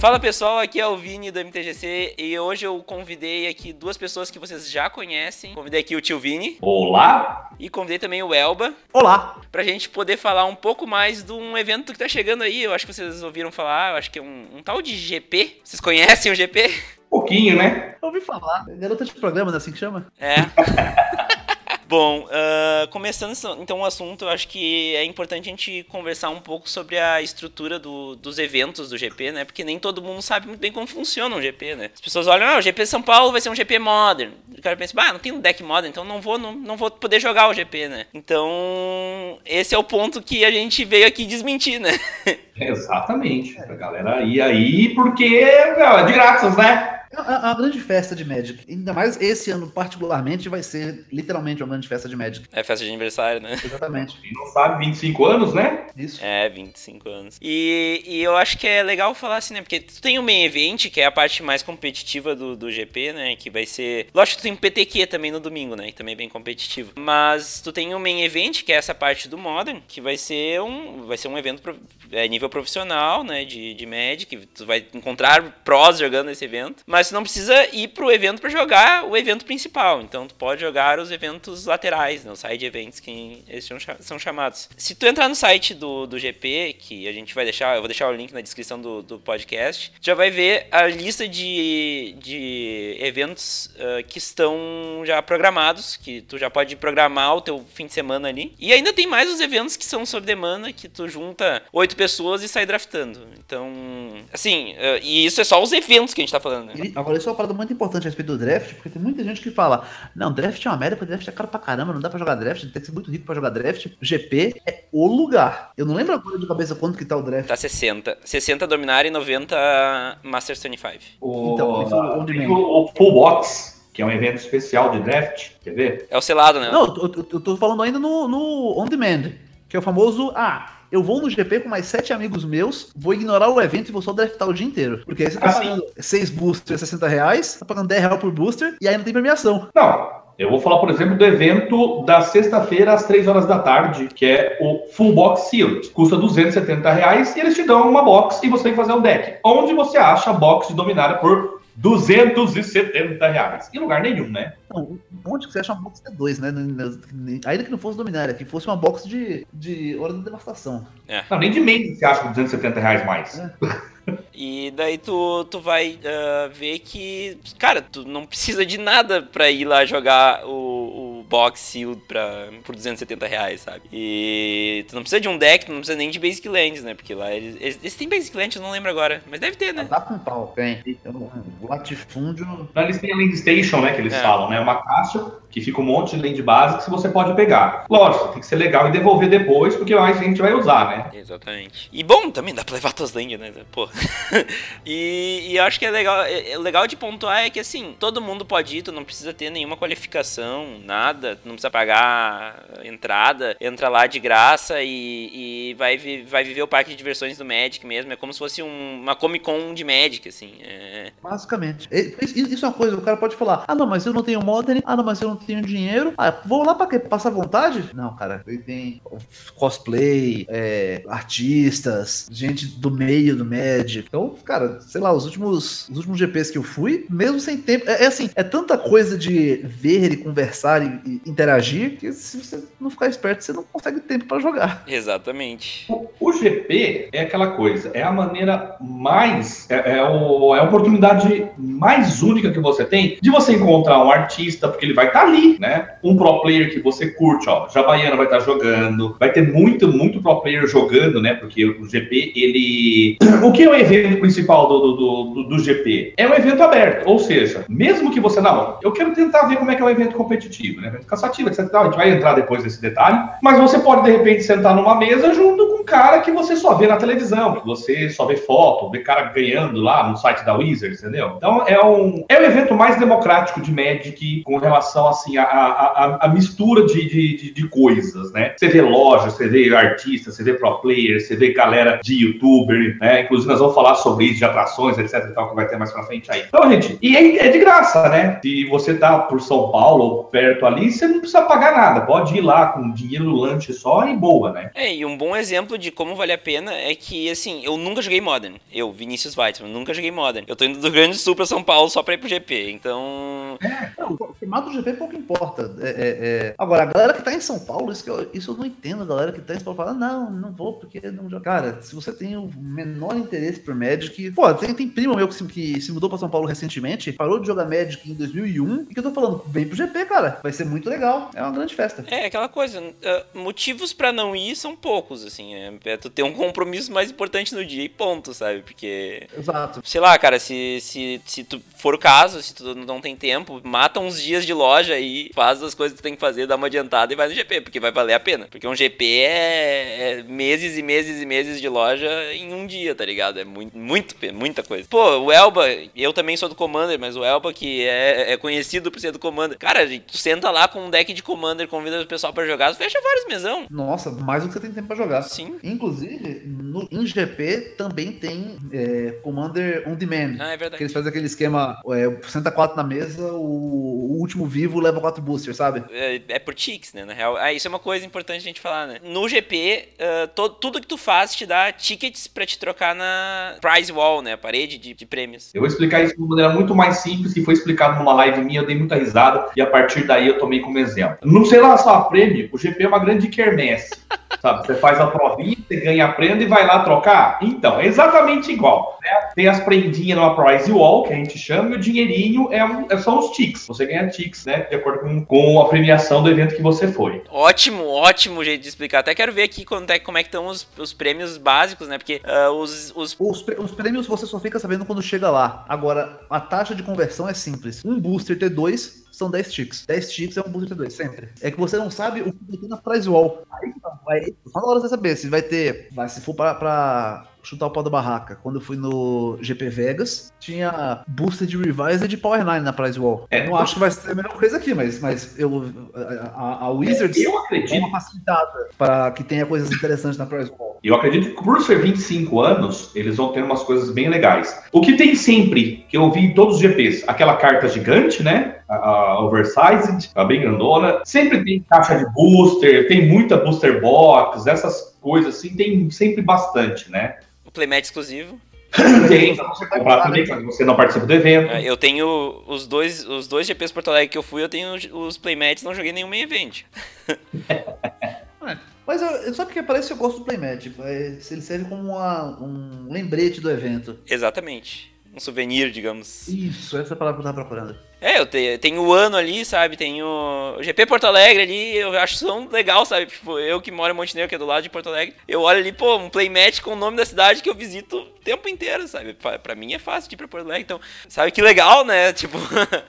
Fala pessoal, aqui é o Vini do MTGC e hoje eu convidei aqui duas pessoas que vocês já conhecem. Convidei aqui o tio Vini. Olá! E convidei também o Elba. Olá! Pra gente poder falar um pouco mais de um evento que tá chegando aí. Eu acho que vocês ouviram falar, eu acho que é um, um tal de GP. Vocês conhecem o GP? Pouquinho, né? Eu ouvi falar. Garota de programa, não é assim que chama? É. Bom, uh, começando então o assunto, eu acho que é importante a gente conversar um pouco sobre a estrutura do, dos eventos do GP, né? Porque nem todo mundo sabe muito bem como funciona um GP, né? As pessoas olham, ah, o GP São Paulo vai ser um GP Modern. O cara pensa, ah, não tem um deck Modern, então não vou, não, não vou poder jogar o GP, né? Então, esse é o ponto que a gente veio aqui desmentir, né? Exatamente. A galera ir aí porque é de graças, né? É uma grande festa de Magic. Ainda mais esse ano, particularmente, vai ser literalmente uma grande festa de Magic. É festa de aniversário, né? Exatamente. Quem não sabe, 25 anos, né? Isso. É, 25 anos. E, e eu acho que é legal falar assim, né? Porque tu tem o main event, que é a parte mais competitiva do, do GP, né? Que vai ser. Lógico que tu tem o PTQ também no domingo, né? Que também é bem competitivo. Mas tu tem o main event, que é essa parte do Modern, que vai ser um. Vai ser um evento pro, é, nível profissional, né? De, de Magic. Tu vai encontrar prós jogando esse evento. Mas tu não precisa ir pro evento para jogar o evento principal. Então tu pode jogar os eventos laterais, né, os side events que eles são chamados. Se tu entrar no site do, do GP, que a gente vai deixar, eu vou deixar o link na descrição do, do podcast, já vai ver a lista de, de eventos uh, que estão já programados, que tu já pode programar o teu fim de semana ali. E ainda tem mais os eventos que são sob demanda, que tu junta oito pessoas e sai draftando. Então, assim, uh, e isso é só os eventos que a gente tá falando. Né? Agora, isso é uma parada muito importante a respeito do draft, porque tem muita gente que fala: não, draft é uma merda, porque draft é caro pra caramba, não dá pra jogar draft, tem que ser muito rico pra jogar draft. GP é o lugar. Eu não lembro agora de cabeça quanto que tá o draft. Tá 60. 60 dominar e 90 Masters 25. O, então, isso, onde o, o Full Box que é um evento especial de draft, quer ver? É o selado, né? Não, eu, eu, eu tô falando ainda no, no On Demand, que é o famoso, ah, eu vou no GP com mais sete amigos meus, vou ignorar o evento e vou só draftar o dia inteiro. Porque aí você tá assim. pagando seis boosters, 60 reais, tá pagando 10 reais por booster e aí não tem premiação. Não, eu vou falar, por exemplo, do evento da sexta-feira às 3 horas da tarde, que é o Full Box Sealed. Custa 270 reais e eles te dão uma box e você tem que fazer um deck. Onde você acha a box de Dominária por 270 reais. Em lugar nenhum, né? Não, onde que você acha uma box de 2 né? Ainda que não fosse Dominária, que fosse uma box de, de Hora da Devastação. É. Não, nem de mês você acha 270 reais mais. É. E daí tu, tu vai uh, ver que, cara, tu não precisa de nada pra ir lá jogar o, o box sealed pra, por 270 reais, sabe? E tu não precisa de um deck, tu não precisa nem de Basic Lands, né? Porque lá eles, eles, eles têm Basic Lands, eu não lembro agora, mas deve ter, né? Dá com pau, tem. O latifúndio. Eles têm a Land Station, né? Que eles é. falam, né? Uma caixa que fica um monte de land base que você pode pegar. Lógico, tem que ser legal e devolver depois, porque mais a gente vai usar, né? Exatamente. E bom, também dá pra levar tuas land, né? Pô. e, e eu acho que é legal, é, é, legal de pontuar é que assim, todo mundo pode ir, tu não precisa ter nenhuma qualificação, nada, tu não precisa pagar entrada, entra lá de graça e, e vai, vai viver o parque de diversões do Magic mesmo. É como se fosse um, uma Comic Con de Magic, assim. É... Basicamente. Isso é uma coisa, o cara pode falar, ah não, mas eu não tenho Modern, ah não, mas eu não tenho dinheiro. Ah, vou lá pra quê? Passar vontade? Não, cara, ele tem cosplay, é, artistas, gente do meio do Magic. Então, cara, sei lá, os últimos, os últimos GPs que eu fui, mesmo sem tempo, é, é assim, é tanta coisa de ver e conversar e, e, interagir que se você não ficar esperto, você não consegue tempo para jogar. Exatamente. O, o, GP é aquela coisa, é a maneira mais, é, é, o, é a oportunidade mais única que você tem de você encontrar um artista, porque ele vai estar tá ali, né? Um pro player que você curte, ó, Jabaiana vai estar tá jogando, vai ter muito, muito pro player jogando, né? Porque o GP, ele. O que é o evento principal do, do, do, do GP? É um evento aberto, ou seja, mesmo que você, não, eu quero tentar ver como é que é um evento competitivo, né? Evento cansativo, etc. A gente vai entrar depois nesse detalhe, mas você pode, de repente, sentar numa mesa junto com cara que você só vê na televisão, que você só vê foto, vê cara ganhando lá no site da Wizards, entendeu? Então é um, é o evento mais democrático de Magic com relação assim, a, a, a mistura de, de, de, coisas, né? Você vê lojas, você vê artistas, você vê pro players, você vê galera de youtuber, né? Inclusive nós vamos falar sobre isso, de atrações, etc e tal, que vai ter mais pra frente aí. Então, gente, e é, é de graça, né? Se você tá por São Paulo ou perto ali, você não precisa pagar nada. Pode ir lá com dinheiro lanche só e boa, né? É, e um bom exemplo de como vale a pena é que, assim, eu nunca joguei Modern. Eu, Vinícius Weitzman, nunca joguei Modern. Eu tô indo do Grande Sul pra São Paulo só pra ir pro GP, então... É, não, o formato do GP pouco importa. É, é, é... Agora, a galera que tá em São Paulo, isso, eu, isso eu não entendo. A galera que tá em São Paulo fala, não, não vou porque não jogo. Cara, se você tem o menor interesse por Magic... Pô, tem, tem primo meu que se, que se mudou pra São Paulo recentemente, parou de jogar Magic em 2001, e que eu tô falando, vem pro GP, cara. Vai ser muito legal. É uma grande festa. É, aquela coisa, uh, motivos para não ir são poucos, assim. É, é, tu ter um compromisso mais importante no dia e ponto, sabe? Porque. Exato. Sei lá, cara, se, se, se tu for o caso, se tu não tem tempo, mata uns dias de loja e faz as coisas que tu tem que fazer, dá uma adiantada e vai no GP, porque vai valer a pena. Porque um GP é, é meses e meses e meses de loja em um dia, tá ligado? É muito, muito, muita coisa. Pô, o Elba, eu também sou do Commander, mas o Elba, que é, é conhecido por ser do Commander. Cara, tu senta lá com um deck de Commander, convida o pessoal para jogar, fecha vários mesão. Nossa, mais do que você tem tempo pra jogar. Sim. Inclusive, no, em GP também tem é, Commander On Demand. Ah, é verdade. Que eles fazem aquele esquema, é, senta quatro na mesa, o, o último vivo leva quatro boosters, sabe? É, é por ticks, né, na real. Ah, isso é uma coisa importante a gente falar, né? No GP, uh, to, tudo que tu faz te dá tickets para te trocar na prize wall, né, a parede de, de prêmios. Eu vou explicar isso de uma maneira muito mais simples, que foi explicado numa live minha, eu dei muita risada, e a partir daí eu tomei como exemplo. Não sei lá só a prêmio, o GP é uma grande quermesse. Sabe, você faz a provinha, você ganha a prenda e vai lá trocar? Então, é exatamente igual. Né? Tem as prendinhas no prize wall, que a gente chama, e o dinheirinho é, um, é são os ticks. Você ganha ticks, né? De acordo com, com a premiação do evento que você foi. Ótimo, ótimo jeito de explicar. Até quero ver aqui quando é, como é que estão os, os prêmios básicos, né? Porque uh, os, os... os... Os prêmios você só fica sabendo quando chega lá. Agora, a taxa de conversão é simples. Um booster T2 são 10 ticks. 10 ticks é um booster T2, sempre. É que você não sabe o que vai ter na prize wall. Aí, vai, só na hora você saber se vai ter. Vai, se for pra, pra chutar o pau da barraca. Quando eu fui no GP Vegas, tinha booster de Revise e de Power 9 na Prize Wall. É, não acho que vai ser a melhor coisa aqui, mas, mas eu, a, a Wizards eu acredito. é uma facilitada para que tenha coisas interessantes na Prize Wall. Eu acredito que por ser 25 anos, eles vão ter umas coisas bem legais. O que tem sempre, que eu vi em todos os GPs, aquela carta gigante, né? A, a oversized, a bem grandona. Sempre tem caixa de booster, tem muita booster box, essas coisas assim, tem sempre bastante, né? O playmat exclusivo. Tem, você comprar também, caso você não participe do evento. Eu tenho os dois, os dois GPs Porto Alegre que eu fui, eu tenho os playmats, não joguei nenhum main event. Mas eu, só porque parece que eu gosto do playmat. Ele serve como uma, um lembrete do evento. Exatamente. Um souvenir, digamos. Isso, essa é a palavra que eu tava procurando. É, eu tenho, tenho o ano ali, sabe? Tenho o GP Porto Alegre ali, eu acho tão legal, sabe? Tipo, eu que moro em Montenegro, que é do lado de Porto Alegre, eu olho ali, pô, um playmatch com o nome da cidade que eu visito o tempo inteiro, sabe? Pra mim é fácil de ir pra Porto Alegre, então, sabe que legal, né? Tipo,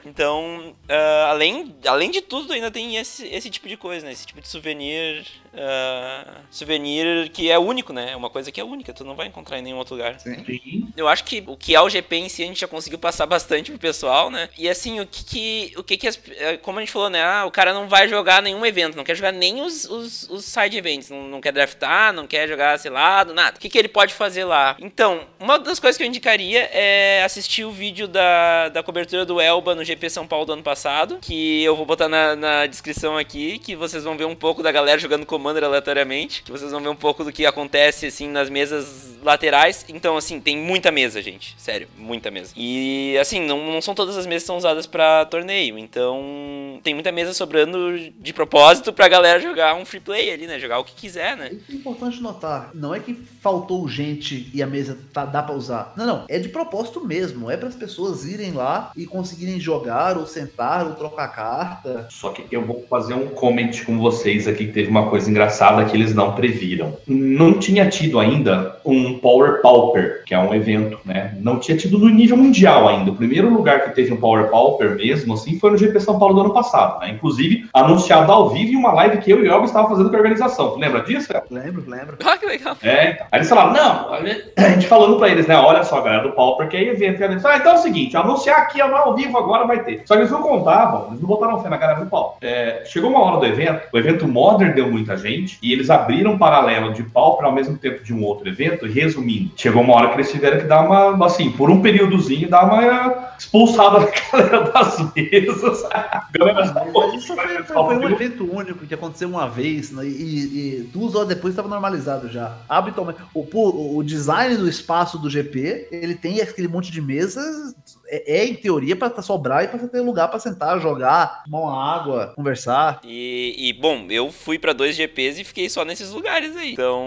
então, uh, além, além de tudo, ainda tem esse, esse tipo de coisa, né? Esse tipo de souvenir, uh, souvenir que é único, né? É uma coisa que é única, tu não vai encontrar em nenhum outro lugar. Sim. Eu acho que o que é o GP em si a gente já conseguiu passar bastante pro pessoal, né? E assim, o que que, o que que as, é, como a gente falou, né, ah, o cara não vai jogar nenhum evento, não quer jogar nem os, os, os side events, não, não quer draftar, não quer jogar, sei lá, nada. O que que ele pode fazer lá? Então, uma das coisas que eu indicaria é assistir o vídeo da, da cobertura do Elba no GP São Paulo do ano passado, que eu vou botar na, na descrição aqui, que vocês vão ver um pouco da galera jogando Commander aleatoriamente, que vocês vão ver um pouco do que acontece, assim, nas mesas laterais. Então, assim, tem muita mesa, gente, sério, muita mesa. E, assim, não, não são todas as mesas que são usadas para torneio. Então, tem muita mesa sobrando de propósito pra galera jogar um free play ali, né? Jogar o que quiser, né? É importante notar. Não é que faltou gente e a mesa tá, dá pra usar. Não, não. É de propósito mesmo. É para as pessoas irem lá e conseguirem jogar, ou sentar, ou trocar carta. Só que eu vou fazer um comment com vocês aqui que teve uma coisa engraçada que eles não previram. Não tinha tido ainda um Power Pauper, que é um evento, né? Não tinha tido no nível mundial ainda. O primeiro lugar que teve um Power Pauper mesmo, assim, foi no GP São Paulo do ano passado, né? Inclusive, anunciado ao vivo em uma live que eu e o Elvis estava fazendo com a organização. Tu lembra disso, Elvis? Lembro, lembro. Ah, que legal. É, então. Aí eles falaram, não, a gente falando pra eles, né? Olha só, galera do Pauper, que é evento. Eles, ah, então é o seguinte, anunciar aqui ao vivo agora vai ter. Só que eles não contavam, eles não botaram fé na galera do Pauper. É, chegou uma hora do evento, o evento Modern deu muita gente, e eles abriram um paralelo de Pauper ao mesmo tempo de um outro evento, e resumindo, chegou uma hora que eles tiveram que dar uma, assim, por um períodozinho, dar uma expulsada da galera mesas. Mas isso foi, foi, foi um evento único que aconteceu uma vez né, e, e, duas horas depois estava normalizado já. Habitualmente, o, o design do espaço do GP, ele tem aquele monte de mesas é, é, em teoria para sobrar e para ter lugar para sentar, jogar, tomar uma água, conversar. E, e bom, eu fui para dois GPs e fiquei só nesses lugares aí. Então,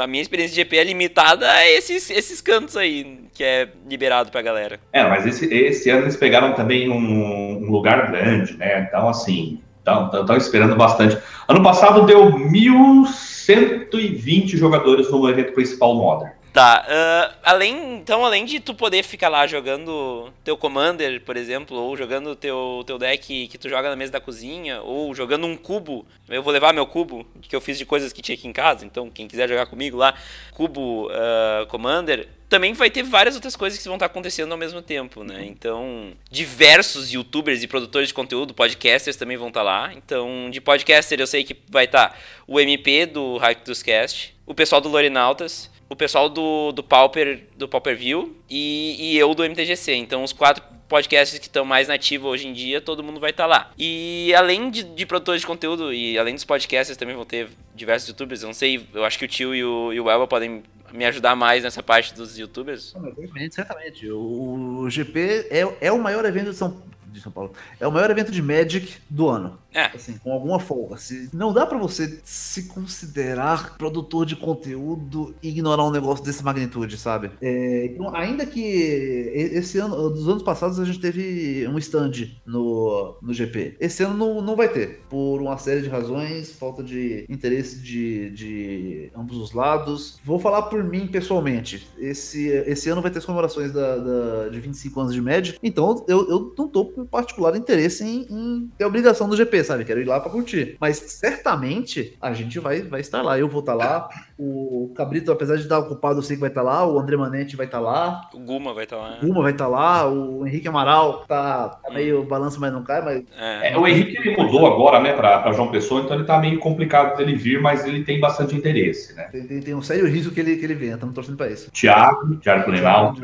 a minha experiência de GP é limitada a esses, esses cantos aí que é liberado pra galera. É, mas esse, esse ano eles pegaram também um, um lugar grande, né? Então, assim, estão esperando bastante. Ano passado deu 1.120 jogadores no evento principal Modern. Tá, uh, além, então além de tu poder ficar lá jogando teu Commander, por exemplo, ou jogando teu, teu deck que tu joga na mesa da cozinha, ou jogando um cubo, eu vou levar meu cubo, que eu fiz de coisas que tinha aqui em casa, então quem quiser jogar comigo lá, cubo uh, Commander, também vai ter várias outras coisas que vão estar acontecendo ao mesmo tempo, né? Então, diversos youtubers e produtores de conteúdo, podcasters também vão estar lá. Então, de podcaster eu sei que vai estar o MP do Hype dos Cast, o pessoal do Lorinautas, o pessoal do, do Pauper, do Pauper View e, e eu do MTGC. Então, os quatro podcasts que estão mais nativos hoje em dia, todo mundo vai estar tá lá. E além de, de, produtores de conteúdo e além dos podcasts, também vão ter diversos youtubers. Eu não sei, eu acho que o Tio e o, e o Elba podem me ajudar mais nessa parte dos youtubers. Certamente, certamente. O, o GP é, é o maior evento de São, de São Paulo. É o maior evento de Magic do ano. É. Assim, com alguma folga. Se, não dá para você se considerar produtor de conteúdo e ignorar um negócio dessa magnitude, sabe? É, então, ainda que esse ano, dos anos passados, a gente teve um stand no, no GP. Esse ano não, não vai ter, por uma série de razões, falta de interesse de, de ambos os lados. Vou falar por mim pessoalmente. Esse, esse ano vai ter as comemorações da, da, de 25 anos de Magic, então eu, eu não tô particular interesse em, em ter obrigação do GP, sabe? Quero ir lá para curtir. Mas certamente a gente vai, vai estar lá. Eu vou estar lá. O Cabrito, apesar de estar ocupado, eu sei que vai estar lá. O André Manente vai estar lá. O Guma vai estar lá. O Guma vai estar lá. O Henrique Amaral tá, tá meio balanço, mas não cai. Mas... É, é o Henrique ele mudou agora, né, para João Pessoa, então ele tá meio complicado dele vir, mas ele tem bastante interesse, né? Tem, tem, tem um sério risco que ele, que ele venha. Estamos torcendo para isso. Tiago, Tiago Cunenal.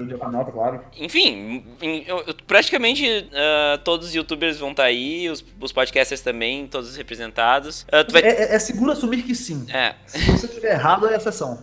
claro. Enfim, praticamente uh, todos os youtubers vão estar aí, os, os podcasters também todos representados. Uh, vai... é, é, seguro assumir que sim. É. Se você estiver errado, é exceção.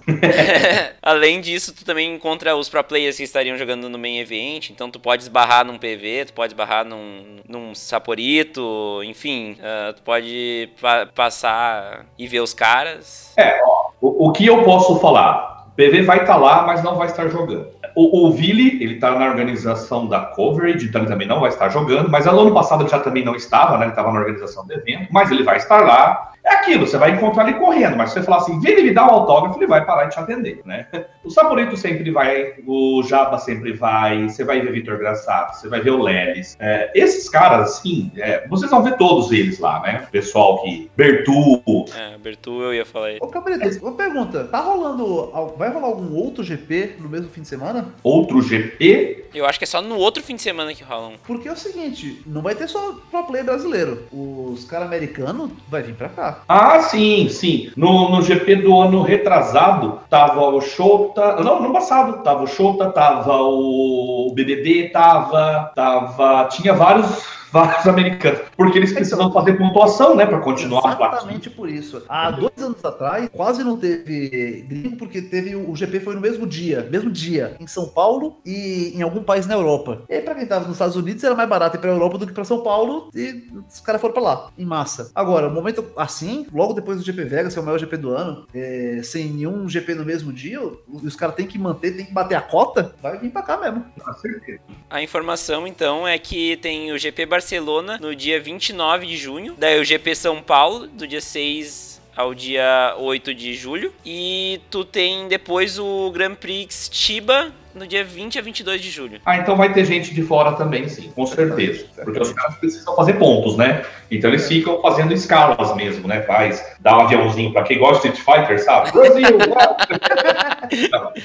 Além disso, tu também encontra os pro players que estariam jogando no main event, então tu pode esbarrar num PV, tu pode esbarrar num, num Saporito, enfim, uh, tu pode pa passar e ver os caras. É, ó, o, o que eu posso falar? O PV vai estar tá lá, mas não vai estar jogando. O, o Vili, ele tá na organização da coverage, então ele também não vai estar jogando, mas ano passado ele já também não estava, né? Ele estava na organização do evento, mas ele vai estar lá. É aquilo, você vai encontrar ele correndo, mas se você falar assim, vem ele me dar um autógrafo, ele vai parar e te atender, né? O Saporito sempre vai, o Jaba sempre vai, você vai ver Vitor Graçato, você vai ver o Lelis. É, esses caras, assim, é, vocês vão ver todos eles lá, né? O pessoal que. Bertu. É, Bertu eu ia falar aí. Ô, Cabrito, uma pergunta. Tá rolando. Vai rolar algum outro GP no mesmo fim de semana? Outro GP? Eu acho que é só no outro fim de semana que rolam. Porque é o seguinte, não vai ter só pro play brasileiro. Os caras americanos vai vir pra cá. Ah, sim, sim. No, no GP do ano retrasado, tava o Shota. Não, no passado, tava o Shota, tava o BBB, tava. tava tinha vários vários americanos. Porque eles precisam fazer pontuação, né, para continuar Exatamente por isso. Há dois anos atrás, quase não teve gringo, porque teve o GP foi no mesmo dia, mesmo dia, em São Paulo e em algum país na Europa. E aí, pra quem tava nos Estados Unidos, era mais barato ir pra Europa do que pra São Paulo, e os caras foram pra lá, em massa. Agora, um momento assim, logo depois do GP Vegas, que é o maior GP do ano, é, sem nenhum GP no mesmo dia, os caras têm que manter, tem que bater a cota, vai vir pra cá mesmo. A informação, então, é que tem o GP Barcelona Barcelona no dia 29 de junho. Daí o GP São Paulo, do dia 6 ao dia 8 de julho. E tu tem depois o Grand Prix Chiba no dia 20 a 22 de julho. Ah, então vai ter gente de fora também, sim, com certeza. Porque os caras precisam fazer pontos, né? Então eles ficam fazendo escalas mesmo, né? Faz, dá um aviãozinho pra quem gosta de Street Fighter, sabe? Brasil!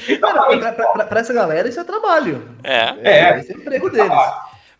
então, pra, pra, pra, pra, essa galera isso é trabalho. É. É, é. Esse é o emprego deles.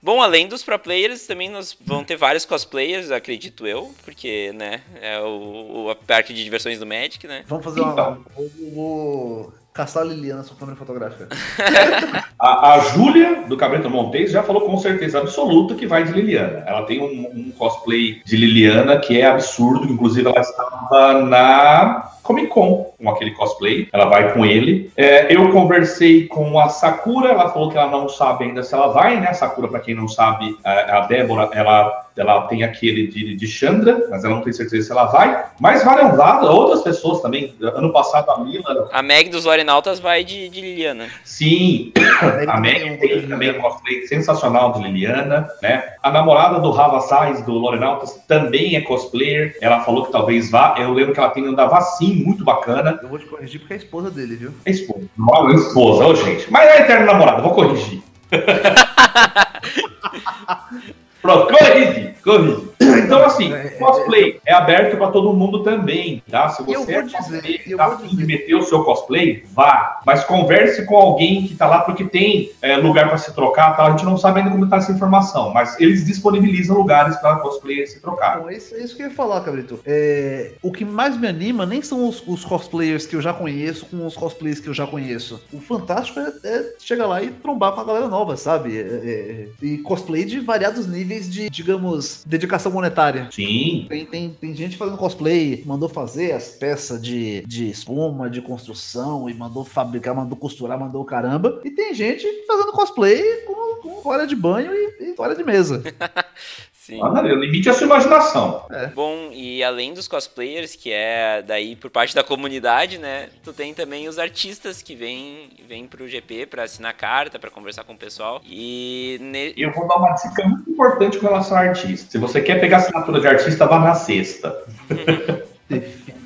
Bom, além dos pro players, também nós vão ter vários cosplayers, acredito eu, porque, né, é o, a parte de diversões do Magic, né? Vamos fazer uma. Então. caçar a Liliana na sua câmera fotográfica. A, a Júlia, do Cabrito Montes, já falou com certeza absoluta que vai de Liliana. Ela tem um, um cosplay de Liliana que é absurdo, inclusive ela estava na Comic Con com aquele cosplay. Ela vai com ele. É, eu conversei com a Sakura, ela falou que ela não sabe ainda se ela vai, né? A Sakura, para quem não sabe, a, a Débora, ela ela tem aquele de, de Chandra, mas ela não tem certeza se ela vai. Mas várias outras pessoas também. Ano passado a Mila. A Meg dos Lorenautas vai de, de Liliana. Sim, a Meg tem também um cosplay sensacional de Liliana, né? A namorada do Rava Sais, do Lorenautas, também é cosplayer. Ela falou que talvez vá. Eu lembro que ela tem um da Vacim muito bacana. Eu vou te corrigir porque é a esposa dele, viu? É esposa. Não, é esposa, ô gente. Mas é eterno namorado, vou corrigir. Pronto, corrige, corrige. Então, assim, é, é, cosplay é aberto para todo mundo também, tá? Se você é cosplay, dizer, tá afim de meter o seu cosplay, vá. Mas converse com alguém que tá lá, porque tem é, lugar para se trocar, tá? A gente não sabe ainda como tá essa informação, mas eles disponibilizam lugares para cosplayer se trocar. Então, é isso, é isso que eu ia falar, Cabrito. É, o que mais me anima nem são os, os, cosplayers que eu já conheço com os cosplayers que eu já conheço. O fantástico é, é chegar lá e trombar com a galera nova, sabe? É, e cosplay de variados níveis de, digamos, dedicação monetária. Sim. Tem, tem, tem gente fazendo cosplay, mandou fazer as peças de, de espuma, de construção, e mandou fabricar, mandou costurar, mandou caramba. E tem gente fazendo cosplay com, com toalha de banho e, e toalha de mesa. Sim. Ah, limite a sua imaginação. É. Bom, e além dos cosplayers, que é daí por parte da comunidade, né? Tu tem também os artistas que vêm, vêm pro GP para assinar carta, para conversar com o pessoal. E ne... eu vou dar uma dica muito importante com relação a artista. Se você quer pegar assinatura de artista, vá na sexta.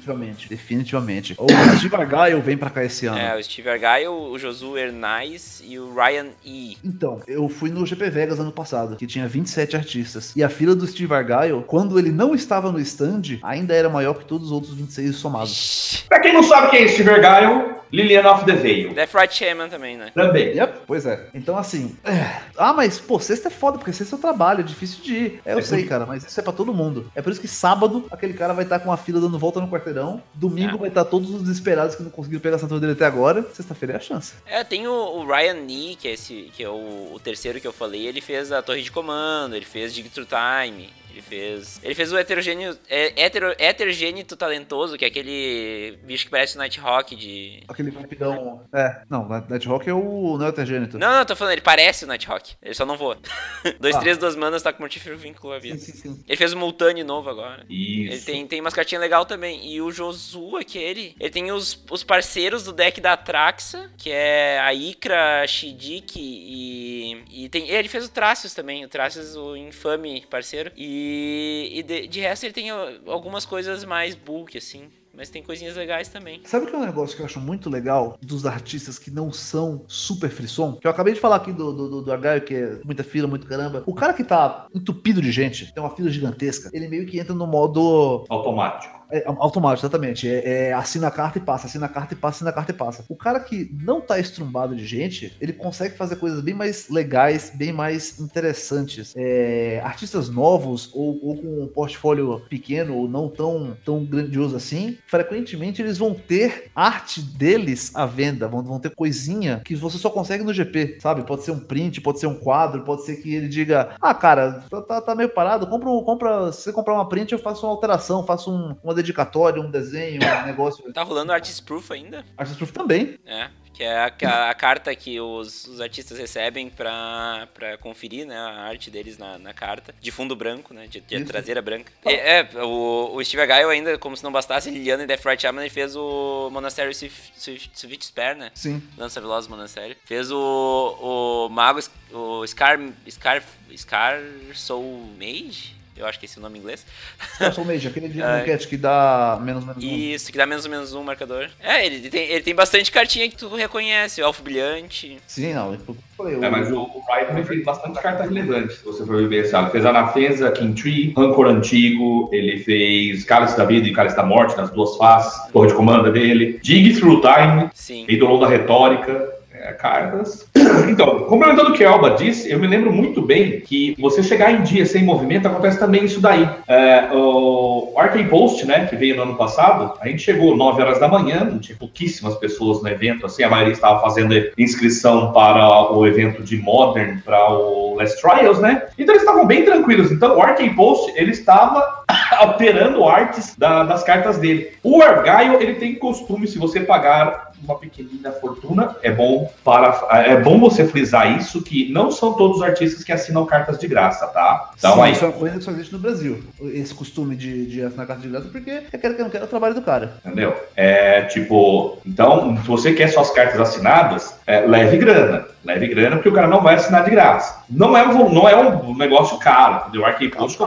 Definitivamente, definitivamente. O Steve Argyle vem pra cá esse ano. É, o Steve Argyle, o Josu Hernais e o Ryan E. Então, eu fui no GP Vegas ano passado, que tinha 27 artistas. E a fila do Steve Argyle, quando ele não estava no stand, ainda era maior que todos os outros 26 somados. Pra quem não sabe quem é Steve Argyle, Liliana of the Veil. Death Right Shaman também, né? Também. Yep, pois é. Então, assim. É... Ah, mas, pô, sexta é foda, porque sexta é o trabalho, é difícil de ir. É, eu é sei, cara, mas isso é pra todo mundo. É por isso que sábado, aquele cara vai estar com uma fila dando volta no quarteirão. Domingo é. vai estar todos os desesperados que não conseguiram pegar a assinatura dele até agora. Sexta-feira é a chance. É, tem o, o Ryan Nee, que é, esse, que é o, o, terceiro que eu falei. Ele fez a Torre de Comando, ele fez Dig Through Time. Ele fez. Ele fez o heterogêneo. É, hetero, heterogênito talentoso, que é aquele bicho que parece o Nighthawk de. Aquele vampirão. É, não, Nighthawk é o. Não é heterogênito. Não, não, tô falando, ele parece o Nighthawk. Ele só não voa. dois, ah. três, duas manas, tá com mortífero vínculo a vida. Sim, sim, sim. Ele fez o Multani novo agora. Isso. Ele tem, tem umas cartinhas legal também. E o Josu, aquele. Ele tem os, os parceiros do deck da Atraxa, que é a Ikra, Shidik e. E tem. Ele fez o Tracius também. O Tracius, o infame parceiro. E e, de, de, resto ele tem algumas coisas mais bulk, assim. Mas tem coisinhas legais também. Sabe o que é um negócio que eu acho muito legal dos artistas que não são super frisson? Que eu acabei de falar aqui do, do, do, do Argaio, que é muita fila, muito caramba. O cara que tá entupido de gente, tem uma fila gigantesca, ele meio que entra no modo automático. É, automático, exatamente. É, é, assina a carta e passa, assina a carta e passa, assina a carta e passa. O cara que não tá estrumbado de gente, ele consegue fazer coisas bem mais legais, bem mais interessantes. É, artistas novos ou, ou, com um portfólio pequeno ou não tão, tão grandioso assim, frequentemente eles vão ter arte deles à venda, vão, vão ter coisinha que você só consegue no GP, sabe? Pode ser um print, pode ser um quadro, pode ser que ele diga: Ah, cara, tá, tá, tá meio parado, compra, compra, se você comprar uma print, eu faço uma alteração, faço um, uma dedicatória, um desenho, um negócio. Tá rolando Artist Proof ainda? Artist Proof também. É. Que é a, a, a carta que os, os, artistas recebem pra, pra conferir né, a arte deles na, na carta, de fundo branco, né? De, de traseira branca. É, é, o, o Steve Gaio ainda, como se não bastasse, Liliana e Death Right Shaman, ele fez o Monastério Swift Spare, né? Sim. Lança Veloz Monastério. Fez o, o Mago, o Scar, Scar, Scar Soul Mage? Eu acho que esse é o nome em inglês. Soul Mage, aquele de uh, que dá menos menos um. Isso, que dá menos menos um marcador. É, ele tem, ele tem bastante cartinha que tu reconhece, o Elfo Brilhante. Sim, não, eu... É, mas o, o Ryan fez bastante carta relevante, se você for ver. Ele fez Anafenza, King Tree, Rancor Antigo, ele fez Cálice da Vida e Cálice da Morte nas duas faces, torre de comanda dele, Dig Through Time, Sim. Eidolon da Retórica, é, cartas. Então, complementando o que a Alba disse, eu me lembro muito bem que você chegar em dia sem movimento, acontece também isso daí. É, o Arcade Post, né, que veio no ano passado, a gente chegou 9 horas da manhã, tinha pouquíssimas pessoas no evento, assim, a maioria estava fazendo inscrição para o evento de Modern, para o Last Trials, né? Então eles estavam bem tranquilos. Então o Arcade Post, ele estava alterando artes da, das cartas dele. O Argyle, ele tem costume, se você pagar uma pequenina fortuna, é bom para é bom você frisar isso que não são todos os artistas que assinam cartas de graça, tá? Então Sim, aí isso é uma coisa que só existe no Brasil. Esse costume de, de assinar cartas de graça porque é quero que não quero o trabalho do cara. Entendeu? É tipo, então, se você quer suas cartas assinadas, é, leve grana leve grana, porque o cara não vai assinar de graça. Não é um, não é um negócio caro, entendeu? O Post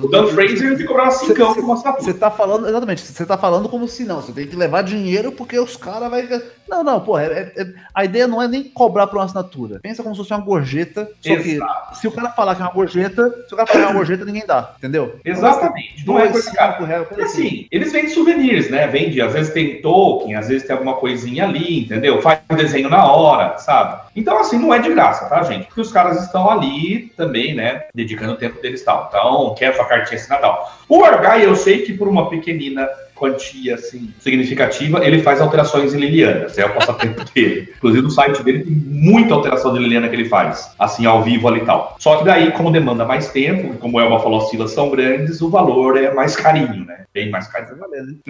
O Dan Fraser ele cobrar 5 por uma assinatura. Você tá falando, exatamente, você tá falando como se não, você tem que levar dinheiro porque os caras vai Não, não, pô, é, é, a ideia não é nem cobrar por uma assinatura. Pensa como se fosse uma gorjeta, só Exato. que se o cara falar que é uma gorjeta, se o cara falar que é uma gorjeta, ninguém dá, entendeu? Exatamente. Não é coisa cara. Assim, assim, eles vendem souvenirs, né? Vende, às vezes tem token, às vezes tem alguma coisinha ali, entendeu? Faz o desenho na hora, sabe? Então, assim, não é de graça, tá, gente? Porque os caras estão ali também, né, dedicando o tempo deles tal. Então, quer sua cartinha assim Natal. O Argai, eu sei que por uma pequenina quantia assim, significativa, ele faz alterações em Lilianas, é o passatempo dele. Inclusive no site dele tem muita alteração de Liliana que ele faz, assim, ao vivo ali e tal. Só que daí, como demanda mais tempo, como o Elba falou, as filas são grandes, o valor é mais carinho, né? Bem mais carinho.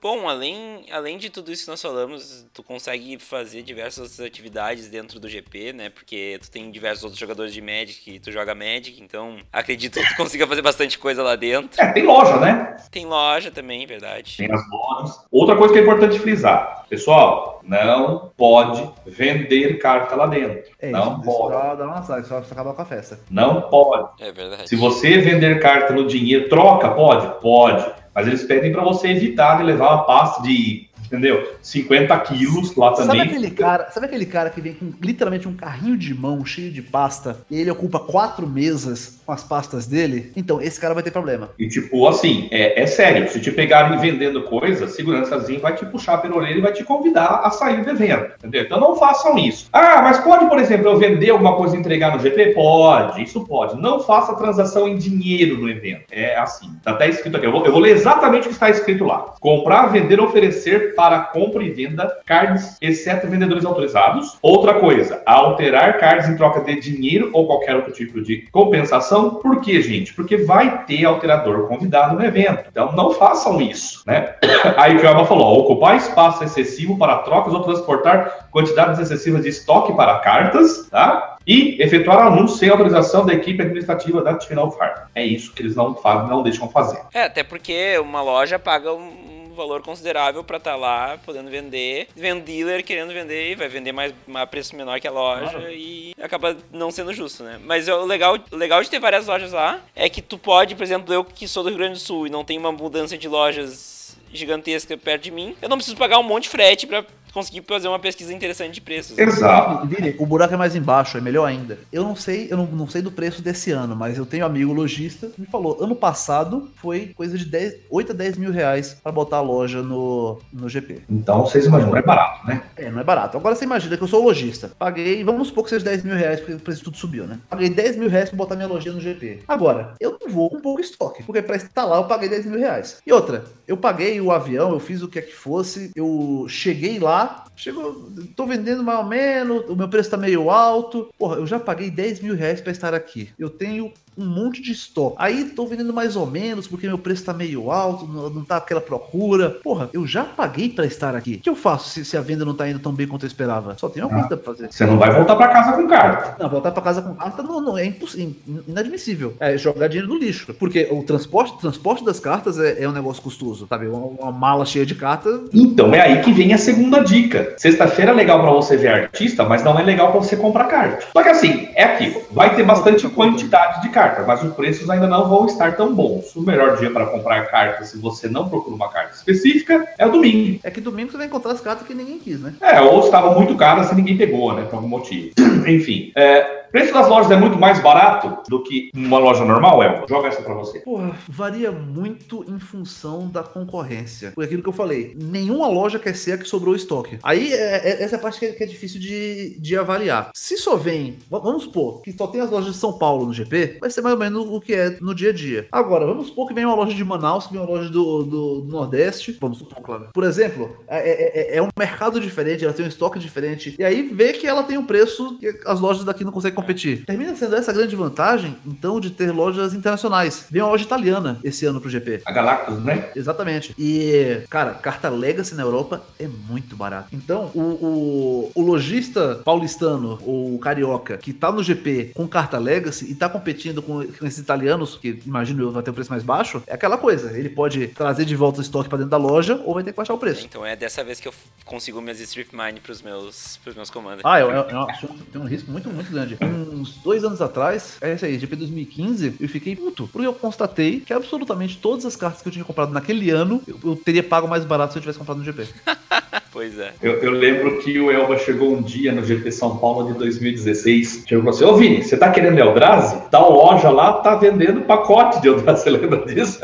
Bom, além, além de tudo isso que nós falamos, tu consegue fazer diversas atividades dentro do GP, né? Porque tu tem diversos outros jogadores de Magic e tu joga Magic, então acredito que tu consiga fazer bastante coisa lá dentro. É, tem loja, né? Tem loja também, verdade. Tem as lojas. Outra coisa que é importante frisar, pessoal, não pode vender carta lá dentro. É, não pode. Só dá uma só, só acabar com a festa. Não pode. É verdade. Se você vender carta no dinheiro, troca, pode? Pode. Mas eles pedem para você evitar de levar uma pasta de entendeu? 50 quilos lá também. Sabe aquele cara, sabe aquele cara que vem com literalmente um carrinho de mão cheio de pasta e ele ocupa quatro mesas com as pastas dele? Então, esse cara vai ter problema. E tipo, assim, é, é sério, se te pegarem vendendo coisa, segurançazinho vai te puxar pela orelha e vai te convidar a sair do evento, entendeu? Então não façam isso. Ah, mas pode, por exemplo, eu vender alguma coisa e entregar no GP? Pode, isso pode. Não faça transação em dinheiro no evento. É assim, tá até escrito aqui. Eu vou, eu vou ler exatamente o que está escrito lá. Comprar, vender, oferecer para compra e venda cards, exceto vendedores autorizados. Outra coisa, alterar cards em troca de dinheiro ou qualquer outro tipo de compensação. Por quê, gente? Porque vai ter alterador convidado no evento. Então não façam isso, né? Aí o que a falou, ocupar espaço excessivo para trocas ou transportar quantidades excessivas de estoque para cartas, tá? E efetuar anúncios sem autorização da equipe administrativa da Final Farm. É isso que eles não fazem, não deixam fazer. É, até porque uma loja paga um valor considerável para estar tá lá podendo vender. Vem um dealer querendo vender e vai vender mais a preço menor que a loja claro. e acaba não sendo justo, né? Mas o legal, legal de ter várias lojas lá é que tu pode, por exemplo, eu que sou do Rio Grande do Sul e não tem uma mudança de lojas gigantesca perto de mim, eu não preciso pagar um monte de frete para conseguir fazer uma pesquisa interessante de preços. Exato. Vire, o buraco é mais embaixo, é melhor ainda. Eu não sei, eu não, não sei do preço desse ano, mas eu tenho um amigo lojista que me falou, ano passado foi coisa de 10, 8 a 10 mil reais para botar a loja no, no GP. Então vocês imaginam, não é barato, né? É, não é barato. Agora você imagina que eu sou lojista. Paguei, vamos supor que seja 10 mil reais, porque o preço tudo subiu, né? Paguei 10 mil reais pra botar minha lojinha no GP. Agora, eu não vou com pouco estoque, porque pra instalar eu paguei 10 mil reais. E outra, eu paguei o avião, eu fiz o que é que fosse, eu cheguei lá, chegou, tô vendendo mais ou menos, o meu preço tá meio alto. Porra, eu já paguei 10 mil reais pra estar aqui. Eu tenho um monte de estoque. Aí tô vendendo mais ou menos porque meu preço tá meio alto, não, não tá aquela procura. Porra, eu já paguei para estar aqui. O que eu faço se, se, a venda não tá indo tão bem quanto eu esperava? Só tem uma coisa pra fazer. Você não vai voltar para casa com carta. Não, voltar para casa com carta não, não é impossível, inadmissível. É jogar dinheiro no lixo. Porque o transporte, o transporte das cartas é, é um negócio custoso, sabe? Uma, uma, mala cheia de cartas. Então é aí que vem a segunda dica. Sexta-feira é legal para você ver artista, mas não é legal para você comprar carta. Só que assim, é aquilo. Vai ter bastante quantidade de cartas carta, mas os preços ainda não vão estar tão bons. O melhor dia para comprar carta, se você não procura uma carta específica, é o domingo. É que domingo você vai encontrar as cartas que ninguém quis, né? É, ou estavam muito caras e ninguém pegou, né, por algum motivo. Enfim, é, preço das lojas é muito mais barato do que uma loja normal, Elba? Joga essa pra você. Porra, varia muito em função da concorrência. Foi aquilo que eu falei. Nenhuma loja quer ser a que sobrou estoque. Aí, é, é, essa é a parte que é, que é difícil de, de avaliar. Se só vem, vamos supor, que só tem as lojas de São Paulo no GP, vai ser mais ou menos o que é no dia a dia. Agora, vamos supor que vem uma loja de Manaus, que vem uma loja do, do, do Nordeste. Vamos supor, claro. Por exemplo, é, é, é, é um mercado diferente, ela tem um estoque diferente. E aí vê que ela tem um preço que as lojas daqui não conseguem competir. Termina sendo essa grande vantagem, então, de ter lojas internacionais. Vem uma loja italiana esse ano pro GP. A Galactus, né? Exatamente. E, cara, carta Legacy na Europa é muito barato. Então, o, o, o lojista paulistano ou carioca que tá no GP com carta Legacy e tá competindo com, com esses italianos, que imagino eu vai ter um preço mais baixo, é aquela coisa. Ele pode trazer de volta o estoque para dentro da loja ou vai ter que baixar o preço. Então é dessa vez que eu consigo minhas Strip Mine pros meus, pros meus comandos. Ah, eu, eu, eu acho que tem um risco muito, muito grande. Uns dois anos atrás, é isso aí, GP 2015, eu fiquei puto, porque eu constatei que absolutamente todas as cartas que eu tinha comprado naquele ano, eu, eu teria pago mais barato se eu tivesse comprado no GP. Pois é. Eu, eu, lembro que o Elba chegou um dia no GP São Paulo de 2016. Chegou e falou assim: Ô Vini, você tá querendo Eldrazi? Tal loja lá tá vendendo pacote de Eldrazi. Você lembra disso?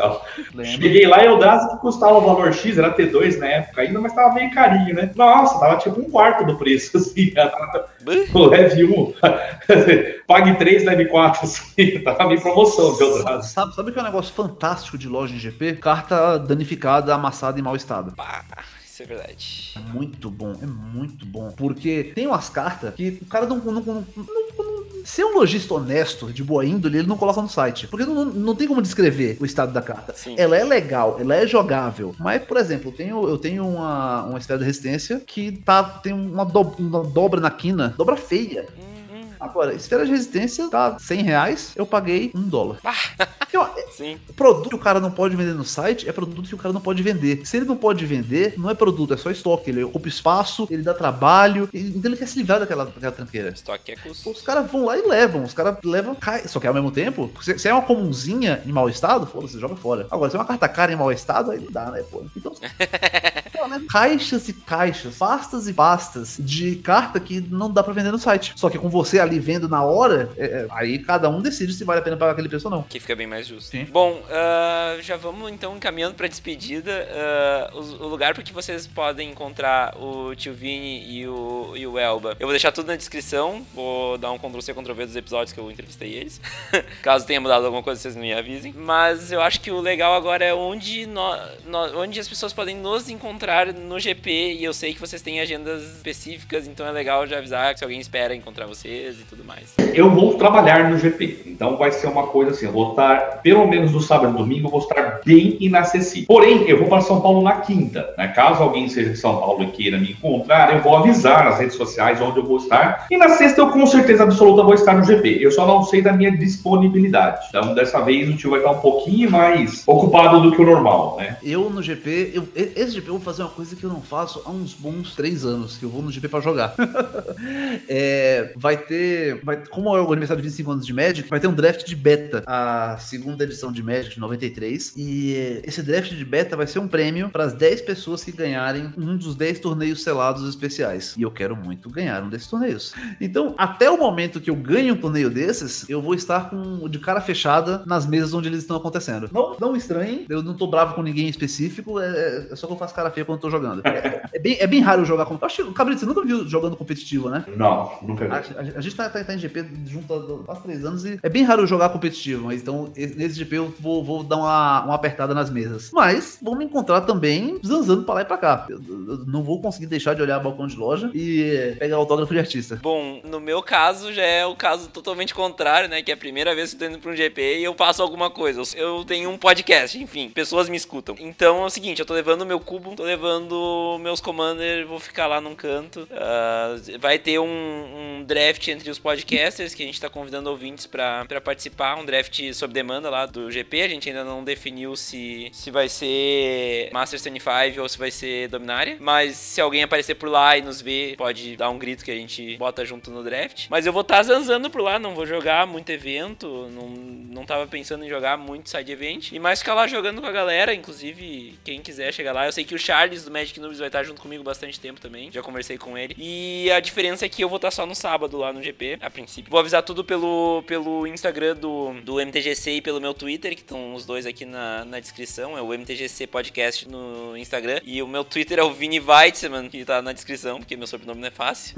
Cheguei lá, Eldrazi que custava o valor X, era T2 na época ainda, mas tava meio carinho, né? Nossa, tava tipo um quarto do preço, assim. o leve 1, pague 3, leve 4, assim. Tava meio promoção de Eldrazi. Sabe, sabe que é um negócio fantástico de loja em GP? Carta danificada, amassada em mau estado. Pá. Isso é verdade. É muito bom, é muito bom. Porque tem umas cartas que o cara não, não, não, não se é um lojista honesto, de boa índole, ele não coloca no site. Porque não, não tem como descrever o estado da carta. Sim. Ela é legal, ela é jogável. Mas, por exemplo, eu tenho, eu tenho uma, uma esfera de resistência que tá, tem uma, do, uma dobra na quina, dobra feia. Hum. Agora, esfera de resistência tá 100 reais, eu paguei um dólar. Então, Sim. Produto que o cara não pode vender no site é produto que o cara não pode vender. Se ele não pode vender, não é produto, é só estoque. Ele ocupa espaço, ele dá trabalho, então ele quer se livrar daquela, daquela tranqueira. Estoque é custo. Os caras vão lá e levam, os caras levam, cai. Só que ao mesmo tempo, se, se é uma comunzinha em mau estado, foda-se, joga fora. Agora, se é uma carta cara em mau estado, aí não dá, né, pô? Então. né? Caixas e caixas, pastas e pastas de carta que não dá para vender no site. Só que com você ali vendo na hora, é, é, aí cada um decide se vale a pena pagar aquele preço ou não. Que fica bem mais justo. Sim. Bom, uh, já vamos então encaminhando pra despedida. Uh, o, o, lugar para que vocês podem encontrar o Tio Vini e o, e o Elba. Eu vou deixar tudo na descrição. Vou dar um Ctrl-C, Ctrl-V dos episódios que eu entrevistei eles. Caso tenha mudado alguma coisa, vocês me avisem. Mas eu acho que o legal agora é onde, no, no, onde as pessoas podem nos encontrar no GP. E eu sei que vocês têm agendas específicas, então é legal já avisar que se alguém espera encontrar vocês e tudo mais. Eu vou trabalhar no GP, então vai ser uma coisa assim, eu vou estar, pelo menos no sábado e domingo, eu vou estar bem inacessível. Porém, eu vou para São Paulo na quinta, né? Caso alguém seja de São Paulo e queira me encontrar, eu vou avisar nas redes sociais onde eu vou estar. E na sexta eu com certeza absoluta vou estar no GP. Eu só não sei da minha disponibilidade. Então, dessa vez o tio vai estar um pouquinho mais ocupado do que o normal, né? Eu no GP, eu, esse GP eu vou fazer uma coisa que eu não faço há uns bons três anos, que eu vou no GP para jogar. é, vai ter, vai, como é o aniversário de 25 anos de Magic, vai ter um draft de beta, a segunda edição de Magic de 93, e esse draft de beta vai ser um prêmio para as 10 pessoas que ganharem um dos 10 torneios selados especiais. E eu quero muito ganhar um desses torneios. Então, até o momento que eu ganho um torneio desses, eu vou estar com de cara fechada nas mesas onde eles estão acontecendo. Não, não estranhem, eu não tô bravo com ninguém específico, é, é só que eu faço cara feia quando eu tô jogando. É, é, bem, é bem raro jogar competitivo. Acho que o Cabrito, você nunca viu jogando competitivo, né? Não, nunca vi. A, a, a gente tá, tá, tá, em GP junto há quase três anos e é bem raro jogar competitivo, mas então nesse GP eu vou, vou dar uma, uma apertada nas mesas. Mas vou me encontrar também zanzando pra lá e pra cá. Eu, eu não vou conseguir deixar de olhar balcão de loja e pegar autógrafo de artista. Bom, no meu caso já é o caso totalmente contrário, né? Que é a primeira vez que eu tô indo pra um GP e eu passo alguma coisa. Eu tenho um podcast, enfim, pessoas me escutam. Então é o seguinte, eu tô levando meu cubo, tô levando meus commander, vou ficar lá num canto. Uh, vai ter um, um, draft entre os podcasters que a gente tá convidando ouvintes para participar, um draft sob demanda lá do GP. A gente ainda não definiu se, se vai ser Masters 25 ou se vai ser Dominária. Mas se alguém aparecer por lá e nos ver, pode dar um grito que a gente bota junto no draft. Mas eu vou estar tá zanzando por lá, não vou jogar muito evento, não, não tava pensando em jogar muito side event. E mais ficar lá jogando com a galera, inclusive quem quiser chegar lá. Eu sei que o Charles do Magic Noobs vai estar junto comigo bastante tempo também. Já conversei com ele. E a diferença é que eu vou estar só no sábado lá no GP, a princípio. Vou avisar tudo pelo, pelo Instagram do, do MTGC e pelo meu Twitter, que estão os dois aqui na, na descrição. É o MTGC Podcast no Instagram. E o meu Twitter é o Vini Weitzman, que tá na descrição, porque meu sobrenome não é fácil.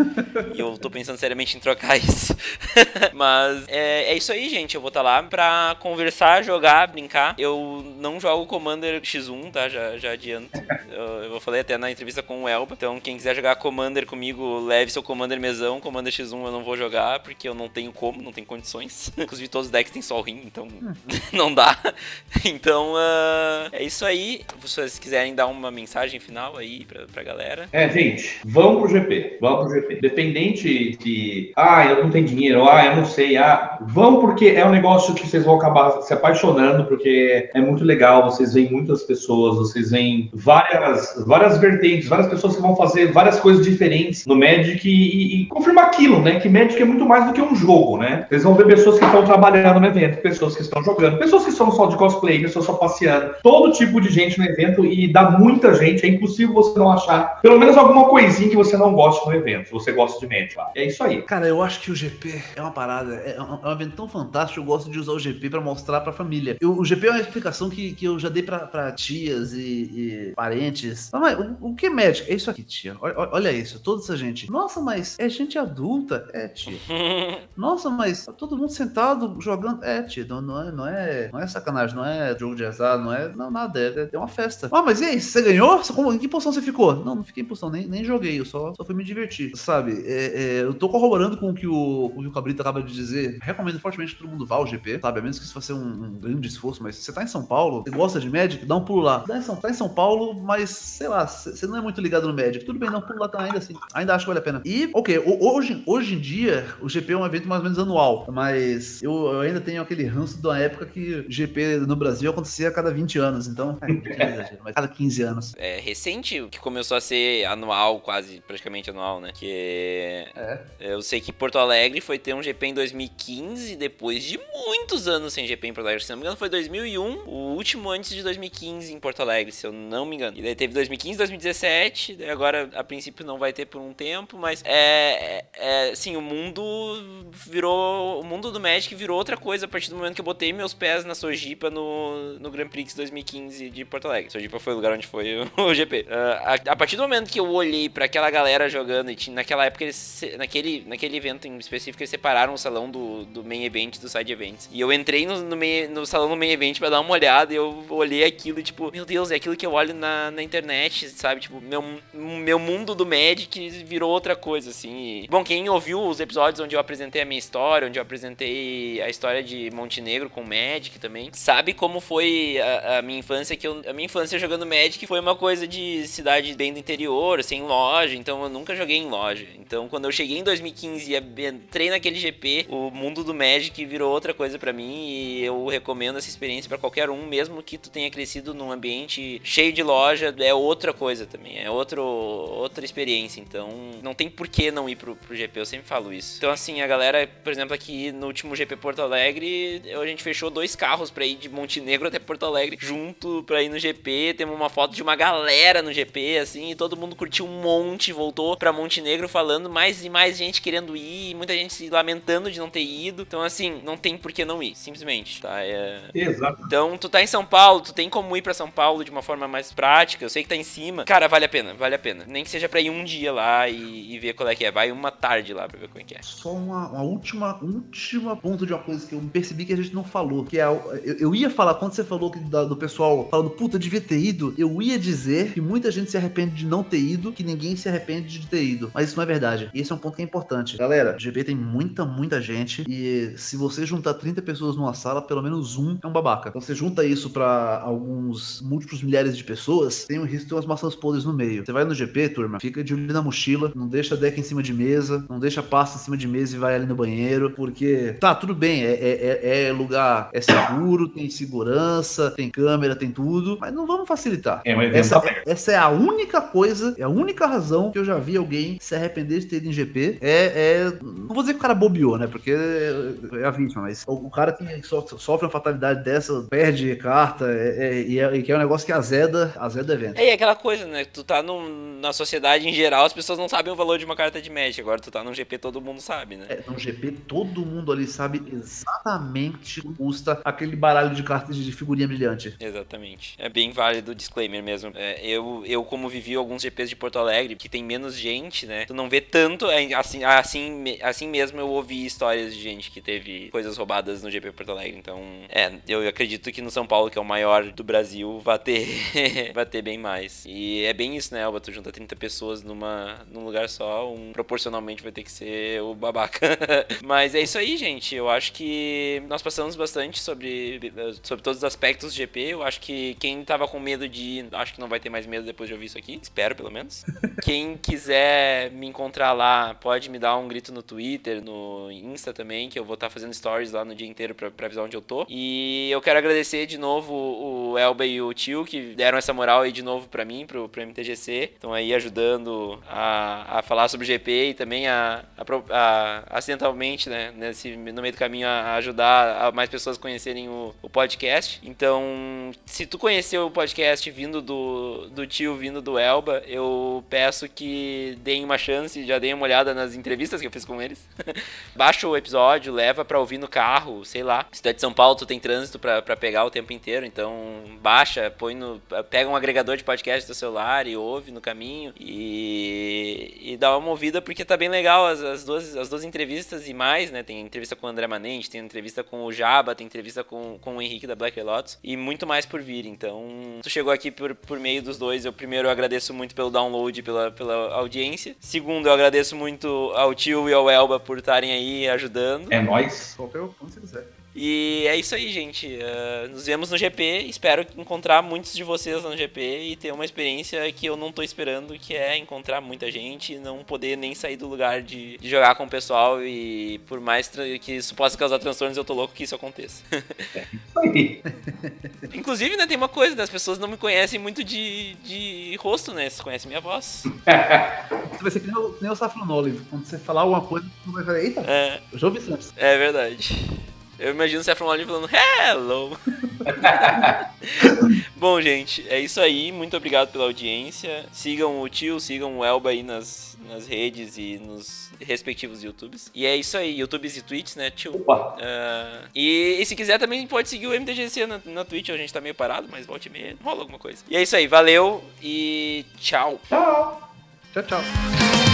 e eu tô pensando seriamente em trocar isso. Mas é, é isso aí, gente. Eu vou estar lá pra conversar, jogar, brincar. Eu não jogo Commander X1, tá? Já, já adianto. Eu, eu falei até na entrevista com o Elba. Então, quem quiser jogar Commander comigo, leve seu Commander mesão. Commander X1 eu não vou jogar, porque eu não tenho como, não tenho condições. Inclusive, todos os decks têm Sol Ring, então não dá. Então, uh, é isso aí. Se vocês quiserem dar uma mensagem final aí pra, pra galera. É, gente, vamos pro GP. Vamos pro GP. Dependente de, ah, eu não tenho dinheiro, ah, eu não sei, ah, vão porque é um negócio que vocês vão acabar se apaixonando, porque é muito legal, vocês veem muitas pessoas, vocês veem várias, várias vertentes, várias pessoas que vão fazer várias coisas diferentes no Magic e, e confirmar aquilo, né? Que Magic é muito mais do que um jogo, né? Vocês vão ver pessoas que estão trabalhando no evento, pessoas que estão jogando, pessoas que estão só de cosplay, pessoas só passeando, todo tipo de gente no evento e dá muita gente, é impossível você não achar pelo menos alguma coisinha que você não goste no evento, se você gosta de Magic. É isso aí. Cara, eu acho que o GP é uma parada, é um, é um evento tão fantástico, eu gosto de usar o GP para mostrar pra família. Eu, o GP é uma explicação que, que eu já dei pra tias e, e parentes. Mas, o, o, que é Magic? É isso aqui, tia. Olha, olha, isso, toda essa gente. Nossa, mas é gente adulta? É, tia. Nossa, mas tá todo mundo sentado jogando? É, tia, não, não, é, não, é, não é sacanagem, não é jogo de azar, não é não, nada, é, é uma festa. Ah, mas e aí, você ganhou? Como, em que posição você ficou? Não, não fiquei em posição, nem, nem joguei, eu só, só fui me divertir. Sabe, é, é, eu tô corroborando com o que o, o, que o Cabrito acaba de dizer. Recomendo fortemente que todo mundo vá ao GP, sabe? A menos que isso fosse um, um grande esforço, mas se você tá em São Paulo, você gosta de Magic, dá um pulo lá. Tá em São, tá em São Paulo, mas sei lá, você não é muito ligado no Magic. Tudo bem, dá um pulo lá tá, ainda assim. Ainda acho que vale a pena. E, ok, hoje, hoje em dia, o GP é um evento mais ou menos anual, mas eu, eu ainda tenho aquele ranço da época que o GP no Brasil acontecia a cada 20 anos, então, é, mas cada 15 anos. É recente que começou a ser anual, quase praticamente anual, né? Que é. eu sei que Porto Alegre foi ter um GP em 2015, depois de muitos anos sem GP em Porto Alegre. Se não me engano, foi 2001, o último antes de 2015 em Porto Alegre, se eu não me engano. E daí teve 2015, 2017, daí agora a princípio não vai ter por um tempo, mas é, é, é assim, o mundo virou, o mundo do Magic virou outra coisa a partir do momento que eu botei meus pés na Sojipa no, no Grand Prix 2015 de Porto Alegre. Sojipa foi o lugar onde foi o, GP. Uh, a, a, partir do momento que eu olhei para aquela galera jogando, e tinha, naquela época, eles, naquele, naquele evento em específico, eles separaram o salão do, do main event do side events. E eu entrei no, no, no salão do main event pra dar uma olhada e eu olhei aquilo e, tipo, meu Deus, é aquilo que eu olho na, na internet, sabe? Tipo, meu, meu mundo do Magic virou outra coisa, assim. E, bom, quem ouviu os episódios onde eu apresentei a minha história, onde eu apresentei a história de Montenegro com Magic também, sabe como foi a, a minha infância, que eu, a minha infância jogando Magic foi uma coisa de cidade bem do interior, sem loja, então eu nunca joguei em loja. Então quando eu cheguei em 2015 e entrei naquele GP, o mundo do Magic virou outra coisa para mim e eu recomendo essa experiência para qualquer um, mesmo que tu tenha crescido num ambiente cheio de loja, é outra coisa também, é outro, outra experiência. Então não tem por que não ir pro, pro GP, eu sempre falo isso. Então assim, a galera, por exemplo, aqui no último GP Porto Alegre, a gente fechou dois carros para ir de Montenegro até Porto Alegre junto para ir no GP. Temos uma foto de uma galera no GP, assim, e todo mundo curtiu um monte, voltou para Montenegro falando mais e mais gente querendo ir, muita gente se lamentando de não ter ido. Então, assim, não tem por que não ir, simplesmente, tá? É... Exato. Então, tu tá em São Paulo, tu tem como ir para São Paulo de uma forma mais prática. Eu sei que tá em cima. Cara, vale a pena, vale a pena. Nem que seja pra ir um dia lá e, e ver qual é que é. Vai uma tarde lá pra ver como é que é. Só uma, uma última, última ponto de uma coisa que eu percebi que a gente não falou, que é eu, eu ia falar quando você falou que, da, do pessoal falando puta devia ter ido, eu ia dizer que muita gente se arrepende de não ter ido, que ninguém se arrepende de ter ido, mas isso não é verdade. E esse é um ponto que é importante. Galera, GP tem muita, muita gente e se você juntar 30 pessoas numa sala, pelo menos um é um babaca. Então você junta isso para alguns múltiplos milhares de pessoas, tem um risco de ter umas maçãs podres no meio. Você vai no GP, turma, fica de olho na mochila, não deixa deck em cima de mesa, não deixa pasta em cima de mesa e vai ali no banheiro, porque tá, tudo bem, é, é, é, é lugar, é seguro, tem segurança, tem câmera, tem tudo, mas não vamos facilitar. É, mas essa, essa é a única coisa, é a única razão que eu já vi alguém se arrepender de ter ido em GP. É, é não vou dizer que o cara bobeou, né? Porque é a vítima, mas o, o cara que sofre uma fatalidade dessa, perde carta, é, é, e, é, que é um negócio que azeda, azeda o evento. É, e aquela coisa, né? Tu tá num, na sociedade em geral, as pessoas não sabem o valor de uma carta de Magic. Agora tu tá num GP, todo mundo sabe, né? É, no GP, todo mundo ali sabe exatamente o que custa aquele baralho de cartas de figurinha brilhante. Exatamente. É bem válido o disclaimer mesmo. É, eu, eu, como vivi alguns GPs de Porto Alegre, que tem menos gente, né? Tu não vê tanto. é, Assim, assim, assim mesmo eu ouvi histórias de gente que teve coisas roubadas no GP Porto Alegre. Então, é, eu acredito que no São Paulo, que é o maior do Brasil, vai ter, vai ter bem mais. E é bem isso, né, Elba? Tu junta 30 pessoas numa, num lugar só, um proporcionalmente vai ter que ser o babaca. Mas é isso aí, gente. Eu acho que nós passamos bastante sobre, sobre todos os aspectos do GP. Eu acho que quem tava com medo de ir, acho que não vai ter mais medo depois de ouvir isso aqui. Espero, pelo menos. quem quiser me encontrar lá, pode me dar um grito no Twitter, no Insta também, que eu vou estar fazendo stories lá no dia inteiro pra, pra avisar onde eu tô. E eu quero agradecer de novo o Elba e o Tio, que deram essa moral aí de novo pra mim, pro, pro MTGC. Estão aí ajudando a, a falar sobre o GP e também a, a, pro- a- acidentalmente, né, nesse, no meio do caminho, a ajudar a mais pessoas conhecerem o, o podcast. Então, se tu conheceu o podcast vindo do, do tio, vindo do Elba, eu peço que deem uma chance, já deem uma olhada nas entrevistas que eu fiz com eles. Baixa o episódio, leva pra ouvir no carro, sei lá. Se tu é de São Paulo, tu tem trânsito pra, pra pegar o tempo inteiro, então baixa, põe no. Pega um agregador de podcast do celular e ouve no caminho e, e dá uma ouvida porque tá bem legal as, as, duas, as duas entrevistas e mais, né? Tem entrevista com o André Manente, tem entrevista com o Jaba, tem entrevista com, com o Henrique da Black Lotus e muito mais por vir. Então, tu chegou aqui por, por meio dos dois. Eu primeiro eu agradeço muito pelo download, pela, pela audiência. Segundo, eu agradeço muito ao tio e ao Elba por estarem aí ajudando. É nóis. Qualquer um, quando você quiser. E é isso aí, gente. Uh, nos vemos no GP. Espero encontrar muitos de vocês no GP e ter uma experiência que eu não tô esperando, que é encontrar muita gente e não poder nem sair do lugar de, de jogar com o pessoal. E por mais que isso possa causar transtornos, eu tô louco que isso aconteça. Inclusive, né, tem uma coisa, né, as pessoas não me conhecem muito de, de rosto, né? Vocês conhecem minha voz. Você vai ser que nem o, que nem o Olive. Quando você falar alguma coisa, você vai falar, eita, É, eu já ouvi isso antes. é verdade. Eu imagino o Saffron Olive falando Hello! Bom, gente, é isso aí. Muito obrigado pela audiência. Sigam o tio, sigam o Elba aí nas, nas redes e nos respectivos YouTubes. E é isso aí, YouTubes e Twitch, né, tio? Opa. Ah, e, e se quiser também pode seguir o MTGC na, na Twitch, a gente tá meio parado, mas volte e meia, rola alguma coisa. E é isso aí, valeu e tchau. Tchau. Tchau, tchau.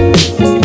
Thank